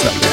Slam.